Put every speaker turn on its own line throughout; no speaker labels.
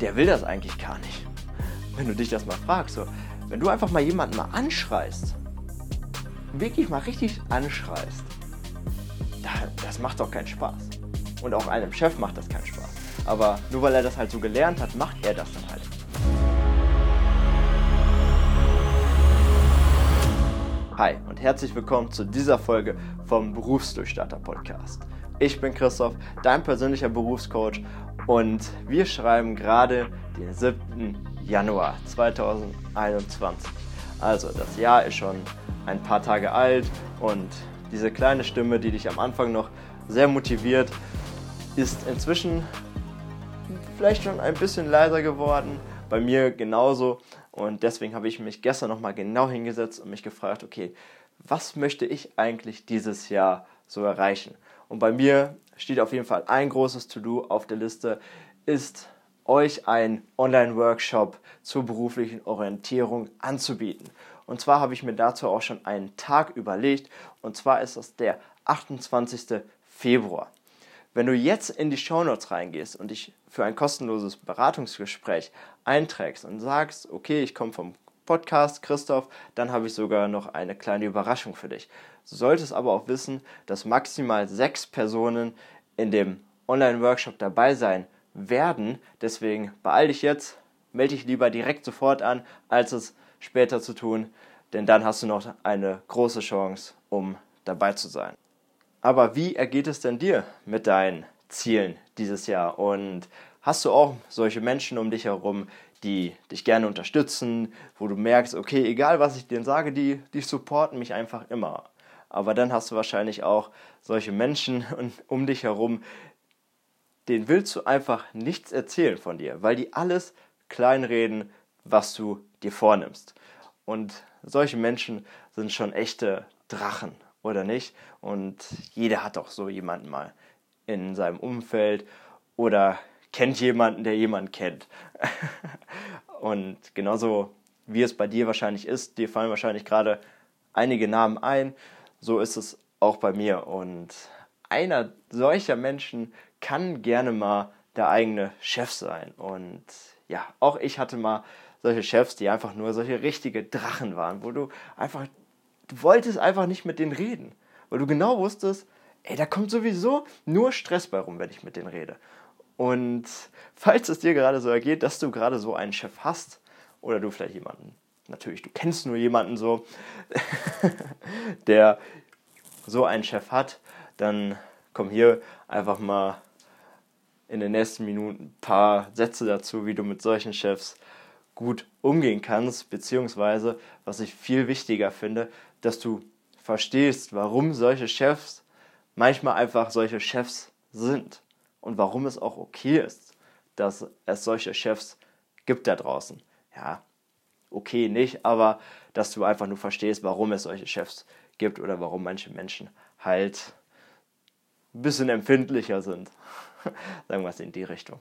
der will das eigentlich gar nicht. Wenn du dich das mal fragst, so, wenn du einfach mal jemanden mal anschreist, wirklich mal richtig anschreist, das macht doch keinen Spaß. Und auch einem Chef macht das keinen Spaß. Aber nur weil er das halt so gelernt hat, macht er das dann halt. Hi und herzlich willkommen zu dieser Folge vom Berufsdurchstarter Podcast. Ich bin Christoph, dein persönlicher Berufscoach und wir schreiben gerade den 7. Januar 2021. Also das Jahr ist schon ein paar Tage alt und diese kleine Stimme, die dich am Anfang noch sehr motiviert, ist inzwischen vielleicht schon ein bisschen leiser geworden. Bei mir genauso. Und deswegen habe ich mich gestern nochmal genau hingesetzt und mich gefragt, okay, was möchte ich eigentlich dieses Jahr so erreichen? Und bei mir steht auf jeden Fall ein großes To-Do auf der Liste, ist euch ein Online-Workshop zur beruflichen Orientierung anzubieten. Und zwar habe ich mir dazu auch schon einen Tag überlegt. Und zwar ist das der 28. Februar. Wenn du jetzt in die Shownotes reingehst und dich für ein kostenloses Beratungsgespräch einträgst und sagst, okay, ich komme vom Podcast, Christoph, dann habe ich sogar noch eine kleine Überraschung für dich. Du solltest aber auch wissen, dass maximal sechs Personen in dem Online-Workshop dabei sein werden. Deswegen beeil dich jetzt, melde dich lieber direkt sofort an, als es später zu tun, denn dann hast du noch eine große Chance, um dabei zu sein. Aber wie ergeht es denn dir mit deinen Zielen dieses Jahr? Und hast du auch solche Menschen um dich herum, die dich gerne unterstützen, wo du merkst, okay, egal was ich denen sage, die, die supporten mich einfach immer. Aber dann hast du wahrscheinlich auch solche Menschen um dich herum, denen willst du einfach nichts erzählen von dir, weil die alles kleinreden, was du dir vornimmst. Und solche Menschen sind schon echte Drachen, oder nicht? Und jeder hat doch so jemanden mal in seinem Umfeld oder kennt jemanden, der jemanden kennt. und genauso wie es bei dir wahrscheinlich ist, dir fallen wahrscheinlich gerade einige Namen ein, so ist es auch bei mir. Und einer solcher Menschen kann gerne mal der eigene Chef sein. Und ja, auch ich hatte mal solche Chefs, die einfach nur solche richtige Drachen waren, wo du einfach, du wolltest einfach nicht mit denen reden, weil du genau wusstest, ey, da kommt sowieso nur Stress bei rum, wenn ich mit denen rede. Und falls es dir gerade so ergeht, dass du gerade so einen Chef hast oder du vielleicht jemanden, natürlich, du kennst nur jemanden so, der so einen Chef hat, dann komm hier einfach mal in den nächsten Minuten ein paar Sätze dazu, wie du mit solchen Chefs gut umgehen kannst, beziehungsweise, was ich viel wichtiger finde, dass du verstehst, warum solche Chefs manchmal einfach solche Chefs sind und warum es auch okay ist, dass es solche Chefs gibt da draußen. Ja, okay nicht, aber dass du einfach nur verstehst, warum es solche Chefs gibt oder warum manche Menschen halt ein bisschen empfindlicher sind. Sagen wir es in die Richtung.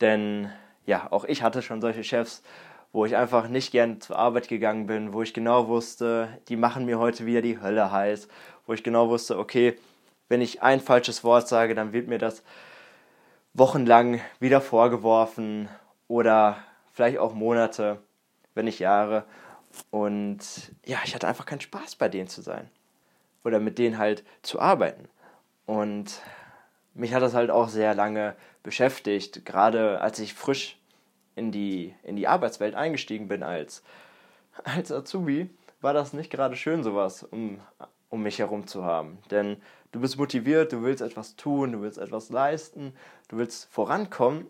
Denn ja, auch ich hatte schon solche Chefs, wo ich einfach nicht gern zur Arbeit gegangen bin, wo ich genau wusste, die machen mir heute wieder die Hölle heiß, wo ich genau wusste, okay, wenn ich ein falsches Wort sage, dann wird mir das wochenlang wieder vorgeworfen oder vielleicht auch Monate, wenn nicht Jahre. Und ja, ich hatte einfach keinen Spaß bei denen zu sein oder mit denen halt zu arbeiten. Und mich hat das halt auch sehr lange beschäftigt, gerade als ich frisch in die, in die Arbeitswelt eingestiegen bin als, als Azubi, war das nicht gerade schön, sowas um, um mich herum zu haben. Denn du bist motiviert, du willst etwas tun, du willst etwas leisten, du willst vorankommen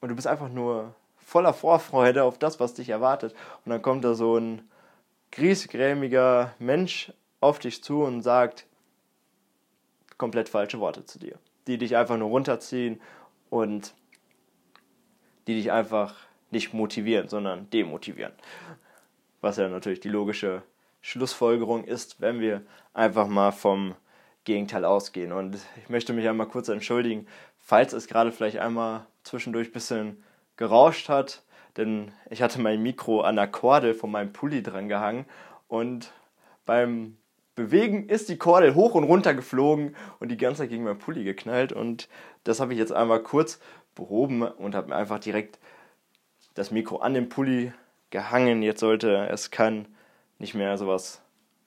und du bist einfach nur voller Vorfreude auf das, was dich erwartet. Und dann kommt da so ein griesgrämiger Mensch auf dich zu und sagt komplett falsche Worte zu dir, die dich einfach nur runterziehen und die dich einfach nicht motivieren, sondern demotivieren. Was ja natürlich die logische Schlussfolgerung ist, wenn wir einfach mal vom Gegenteil ausgehen. Und ich möchte mich einmal kurz entschuldigen, falls es gerade vielleicht einmal zwischendurch ein bisschen gerauscht hat, denn ich hatte mein Mikro an der Kordel von meinem Pulli dran gehangen und beim Bewegen ist die Kordel hoch und runter geflogen und die ganze Zeit gegen meinen Pulli geknallt und das habe ich jetzt einmal kurz behoben und habe mir einfach direkt das Mikro an den Pulli gehangen. Jetzt sollte es kann nicht mehr sowas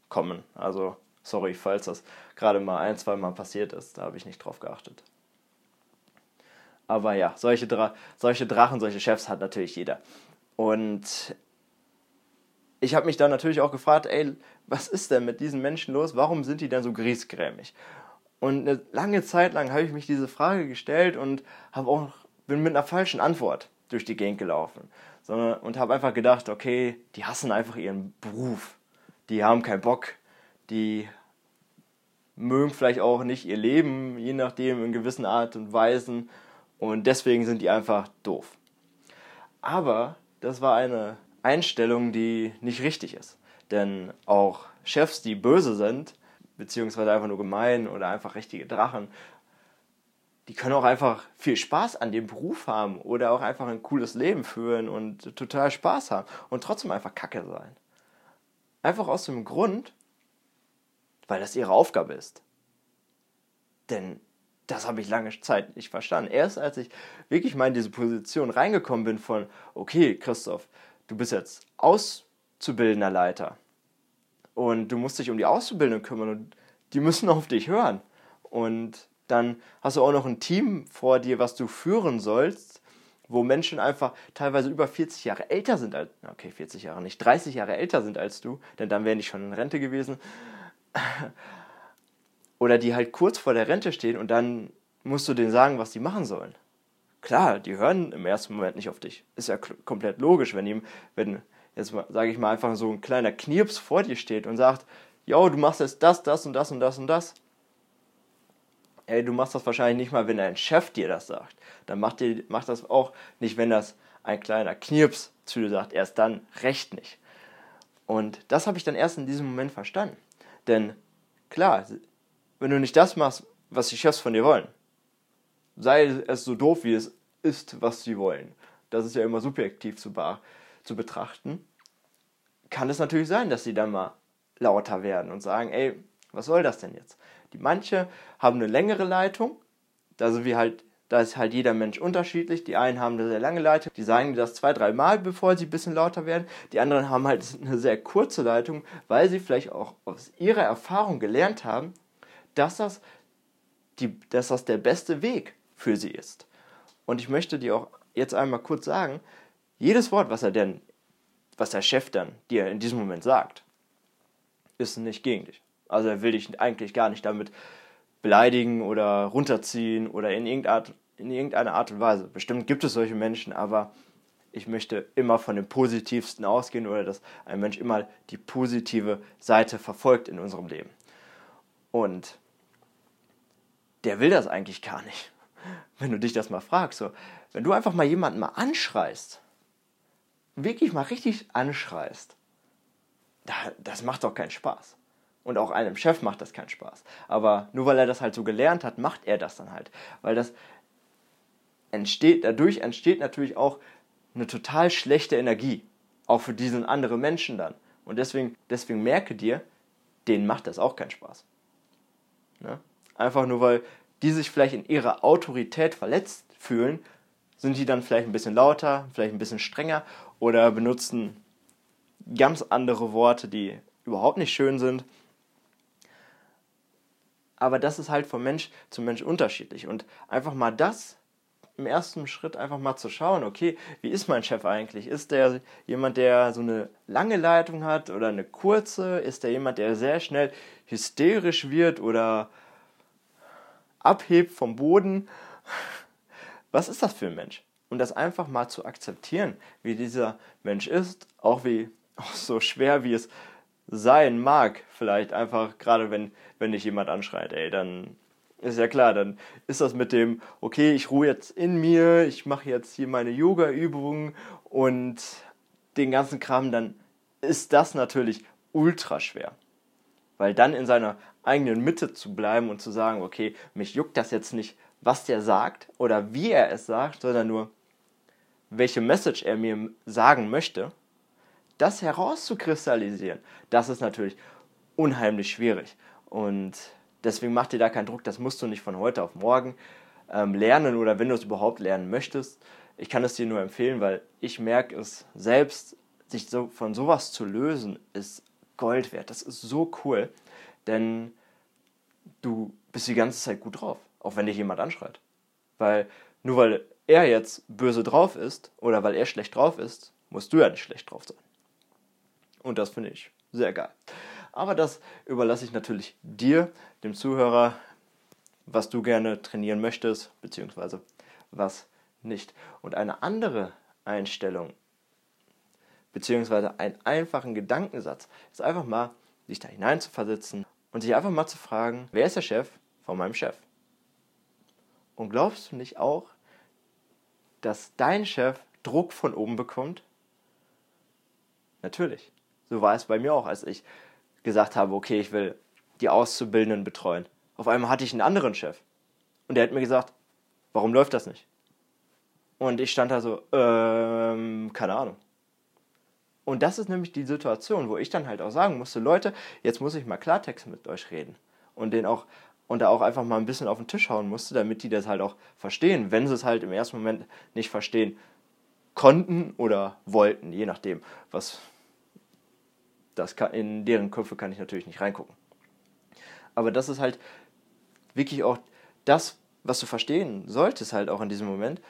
kommen. Also sorry, falls das gerade mal ein, zwei Mal passiert ist, da habe ich nicht drauf geachtet. Aber ja, solche, Dra solche Drachen, solche Chefs hat natürlich jeder. Und ich habe mich dann natürlich auch gefragt, ey, was ist denn mit diesen Menschen los? Warum sind die denn so griesgrämig? Und eine lange Zeit lang habe ich mich diese Frage gestellt und auch bin mit einer falschen Antwort durch die Gegend gelaufen, sondern und habe einfach gedacht, okay, die hassen einfach ihren Beruf, die haben keinen Bock, die mögen vielleicht auch nicht ihr Leben, je nachdem in gewissen Art und Weisen und deswegen sind die einfach doof. Aber das war eine Einstellung, die nicht richtig ist. Denn auch Chefs, die böse sind, beziehungsweise einfach nur gemein oder einfach richtige Drachen, die können auch einfach viel Spaß an dem Beruf haben oder auch einfach ein cooles Leben führen und total Spaß haben und trotzdem einfach kacke sein. Einfach aus dem Grund, weil das ihre Aufgabe ist. Denn das habe ich lange Zeit nicht verstanden. Erst als ich wirklich mal in diese Position reingekommen bin von, okay, Christoph, du bist jetzt auszubildender Leiter und du musst dich um die Auszubildenden kümmern und die müssen auf dich hören. Und dann hast du auch noch ein Team vor dir, was du führen sollst, wo Menschen einfach teilweise über 40 Jahre älter sind als, okay, 40 Jahre nicht, 30 Jahre älter sind als du, denn dann wären die schon in Rente gewesen oder die halt kurz vor der Rente stehen und dann musst du denen sagen, was die machen sollen. Klar, die hören im ersten Moment nicht auf dich. Ist ja komplett logisch, wenn ihm, wenn jetzt sage ich mal einfach so ein kleiner Knirps vor dir steht und sagt, yo, du machst jetzt das, das und das und das und das. Ey, du machst das wahrscheinlich nicht mal, wenn dein Chef dir das sagt. Dann macht, dir, macht das auch nicht, wenn das ein kleiner Knirps zu dir sagt. Erst dann recht nicht. Und das habe ich dann erst in diesem Moment verstanden. Denn klar, wenn du nicht das machst, was die Chefs von dir wollen, sei es so doof, wie es ist, was sie wollen, das ist ja immer subjektiv zu, zu betrachten, kann es natürlich sein, dass sie dann mal lauter werden und sagen, ey, was soll das denn jetzt? Die manche haben eine längere Leitung, da sind wir halt, da ist halt jeder Mensch unterschiedlich. Die einen haben eine sehr lange Leitung, die sagen das zwei, drei Mal, bevor sie ein bisschen lauter werden. Die anderen haben halt eine sehr kurze Leitung, weil sie vielleicht auch aus ihrer Erfahrung gelernt haben, dass das, die, dass das der beste Weg für sie ist. Und ich möchte dir auch jetzt einmal kurz sagen, jedes Wort, was er denn, was der Chef dann dir in diesem Moment sagt, ist nicht gegen dich. Also er will dich eigentlich gar nicht damit beleidigen oder runterziehen oder in irgendeiner Art, und Weise. Bestimmt gibt es solche Menschen, aber ich möchte immer von dem Positivsten ausgehen oder dass ein Mensch immer die positive Seite verfolgt in unserem Leben. Und der will das eigentlich gar nicht. Wenn du dich das mal fragst, so, wenn du einfach mal jemanden mal anschreist, wirklich mal richtig anschreist, das macht doch keinen Spaß. Und auch einem Chef macht das keinen Spaß. Aber nur weil er das halt so gelernt hat, macht er das dann halt. Weil das entsteht, dadurch entsteht natürlich auch eine total schlechte Energie. Auch für diesen anderen Menschen dann. Und deswegen, deswegen merke dir, denen macht das auch keinen Spaß. Ne? Einfach nur weil die sich vielleicht in ihrer Autorität verletzt fühlen, sind die dann vielleicht ein bisschen lauter, vielleicht ein bisschen strenger oder benutzen ganz andere Worte, die überhaupt nicht schön sind. Aber das ist halt von Mensch zu Mensch unterschiedlich. Und einfach mal das im ersten Schritt einfach mal zu schauen, okay, wie ist mein Chef eigentlich? Ist der jemand, der so eine lange Leitung hat oder eine kurze? Ist der jemand, der sehr schnell hysterisch wird oder abhebt vom Boden? Was ist das für ein Mensch? Und das einfach mal zu akzeptieren, wie dieser Mensch ist, auch wie auch so schwer wie es sein mag, vielleicht einfach, gerade wenn, wenn dich jemand anschreit, ey, dann ist ja klar, dann ist das mit dem, okay, ich ruhe jetzt in mir, ich mache jetzt hier meine Yoga-Übungen und den ganzen Kram, dann ist das natürlich ultra schwer. Weil dann in seiner eigenen Mitte zu bleiben und zu sagen, okay, mich juckt das jetzt nicht, was der sagt oder wie er es sagt, sondern nur, welche Message er mir sagen möchte das herauszukristallisieren, das ist natürlich unheimlich schwierig. Und deswegen mach dir da keinen Druck, das musst du nicht von heute auf morgen. ähm, lernen oder wenn du es überhaupt lernen möchtest. Ich kann es dir nur empfehlen, weil ich merke es selbst, sich so von sowas zu lösen, ist Gold wert. Das ist so cool, denn du bist die ganze Zeit gut drauf, auch wenn dich jemand anschreit. Weil nur weil er jetzt böse drauf ist oder weil er schlecht drauf ist, musst du ja nicht schlecht drauf sein. Und das finde ich sehr geil. Aber das überlasse ich natürlich dir, dem Zuhörer, was du gerne trainieren möchtest, beziehungsweise was nicht. Und eine andere Einstellung, beziehungsweise einen einfachen Gedankensatz, ist einfach mal, sich da hinein zu versetzen und sich einfach mal zu fragen, wer ist der Chef von meinem Chef? Und glaubst du nicht auch, dass dein Chef Druck von oben bekommt? Natürlich. So war es bei mir auch, als ich gesagt habe, okay, ich will die Auszubildenden betreuen. Auf einmal hatte ich einen anderen Chef. Und der hat mir gesagt, warum läuft das nicht? Und ich stand da so, ähm, keine Ahnung. Und das ist nämlich die Situation, wo ich dann halt auch sagen musste, Leute, jetzt muss ich mal Klartext mit euch reden. Und den auch, und da auch einfach mal ein bisschen auf den Tisch hauen musste, damit die das halt auch verstehen, wenn sie es halt im ersten Moment nicht verstehen konnten oder wollten, je nachdem, was das kann, in deren Köpfe kann ich natürlich nicht reingucken. Aber das ist halt wirklich auch das, was du verstehen solltest halt auch in diesem Moment.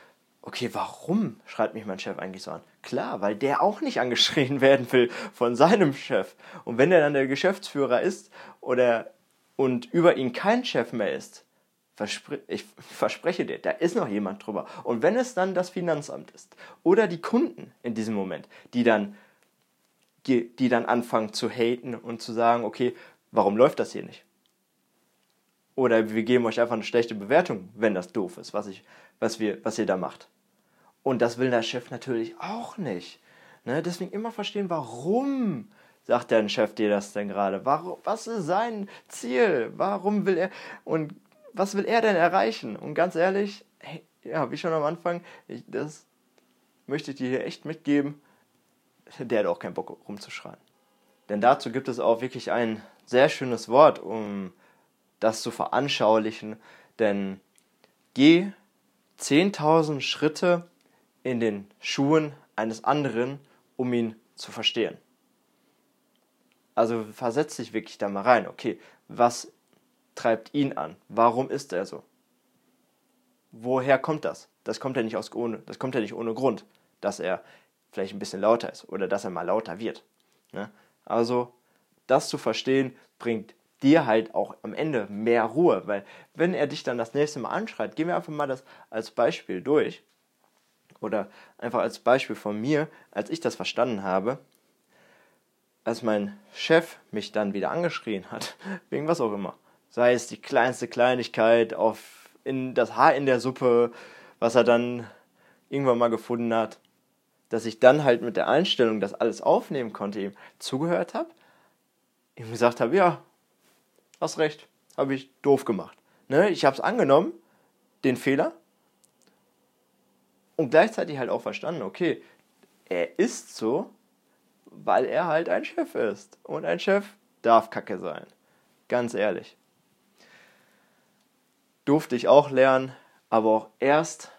Okay, warum schreibt mich mein Chef eigentlich so an? Klar, weil der auch nicht angeschrien werden will von seinem Chef. Und wenn er dann der Geschäftsführer ist oder und über ihn kein Chef mehr ist, verspre ich verspreche dir, da ist noch jemand drüber. Und wenn es dann das Finanzamt ist oder die Kunden in diesem Moment, die dann die, dann anfangen zu haten und zu sagen, okay, warum läuft das hier nicht? Oder wir geben euch einfach eine schlechte Bewertung, wenn das doof ist, was, ich, was, wir, was ihr da macht. Und das will der Chef natürlich auch nicht. Ne? Deswegen immer verstehen, warum sagt dein Chef dir das denn gerade? Was ist sein Ziel? Warum will er und was will er denn erreichen? Und ganz ehrlich, hey, ja, wie schon am Anfang, ich, das möchte ich dir hier echt mitgeben der hat auch keinen Bock rumzuschreien. Denn dazu gibt es auch wirklich ein sehr schönes Wort, um das zu veranschaulichen. Denn geh 10.000 Schritte in den Schuhen eines anderen, um ihn zu verstehen. Also versetz dich wirklich da mal rein. Okay, was treibt ihn an? Warum ist er so? Woher kommt das? Das kommt ja nicht aus ohne, das kommt ja nicht ohne Grund, dass er vielleicht ein bisschen lauter ist oder dass er mal lauter wird. Ne? Also das zu verstehen bringt dir halt auch am Ende mehr Ruhe, weil wenn er dich dann das nächste Mal anschreit, gehen wir einfach mal das als Beispiel durch oder einfach als Beispiel von mir, als ich das verstanden habe, als mein Chef mich dann wieder angeschrien hat, wegen was auch immer, sei es die kleinste Kleinigkeit auf in das Haar in der Suppe, was er dann irgendwann mal gefunden hat, dass ich dann halt mit der Einstellung, das alles aufnehmen konnte, ihm zugehört habe, ihm gesagt habe, ja, hast recht, habe ich doof gemacht. Ne? Ich habe es angenommen, den Fehler, und gleichzeitig halt auch verstanden, okay, er ist so, weil er halt ein Chef ist. Und ein Chef darf kacke sein. Ganz ehrlich. Durfte ich auch lernen, aber auch erst,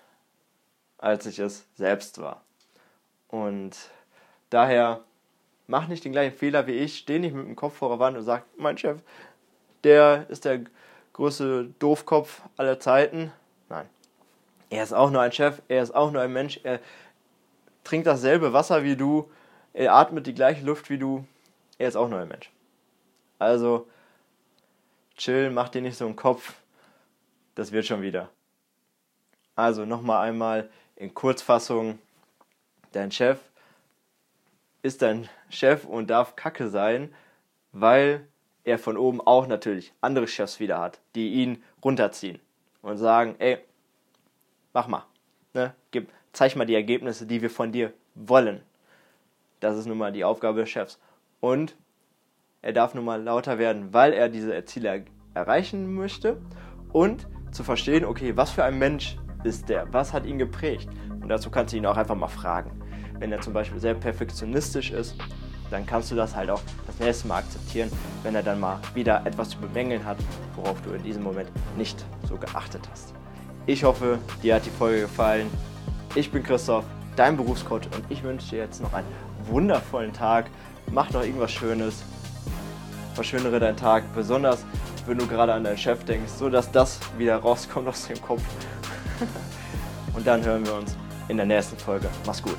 als ich es selbst war. Und daher mach nicht den gleichen Fehler wie ich, steh nicht mit dem Kopf vor der Wand und sag, mein Chef, der ist der größte Doofkopf aller Zeiten. Nein. Er ist auch nur ein Chef, er ist auch nur ein Mensch, er trinkt dasselbe Wasser wie du, er atmet die gleiche Luft wie du, er ist auch nur ein Mensch. Also, chill, mach dir nicht so einen Kopf, das wird schon wieder. Also nochmal einmal in Kurzfassung, dein Chef ist dein Chef und darf Kacke sein, weil er von oben auch natürlich andere Chefs wieder hat, die ihn runterziehen und sagen, ey, mach mal, ne? Gib, zeig mal die Ergebnisse, die wir von dir wollen. Das ist nun mal die Aufgabe des Chefs. Und er darf nun mal lauter werden, weil er diese Ziele erreichen möchte und zu verstehen, okay, was für ein Mensch ist der, was hat ihn geprägt. Und dazu kannst du ihn auch einfach mal fragen. Wenn er zum Beispiel sehr perfektionistisch ist, dann kannst du das halt auch das nächste Mal akzeptieren, wenn er dann mal wieder etwas zu bemängeln hat, worauf du in diesem Moment nicht so geachtet hast. Ich hoffe, dir hat die Folge gefallen. Ich bin Christoph, dein Berufscoach und ich wünsche dir jetzt noch einen wundervollen Tag. Mach noch irgendwas Schönes. Verschönere deinen Tag, besonders wenn du gerade an deinen Chef denkst, so dass das wieder rauskommt aus dem Kopf. und dann hören wir uns in der nächsten Folge. Mach's gut.